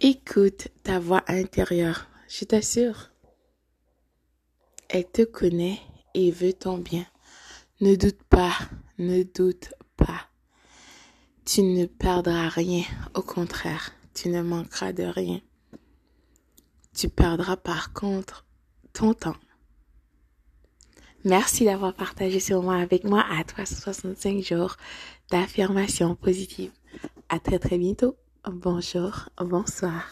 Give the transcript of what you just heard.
Écoute ta voix intérieure, je t'assure. Elle te connaît et veut ton bien. Ne doute pas, ne doute pas. Tu ne perdras rien, au contraire, tu ne manqueras de rien. Tu perdras par contre ton temps. Merci d'avoir partagé ce moment avec moi à 365 jours d'affirmation positive. À très très bientôt. Bonjour, bonsoir.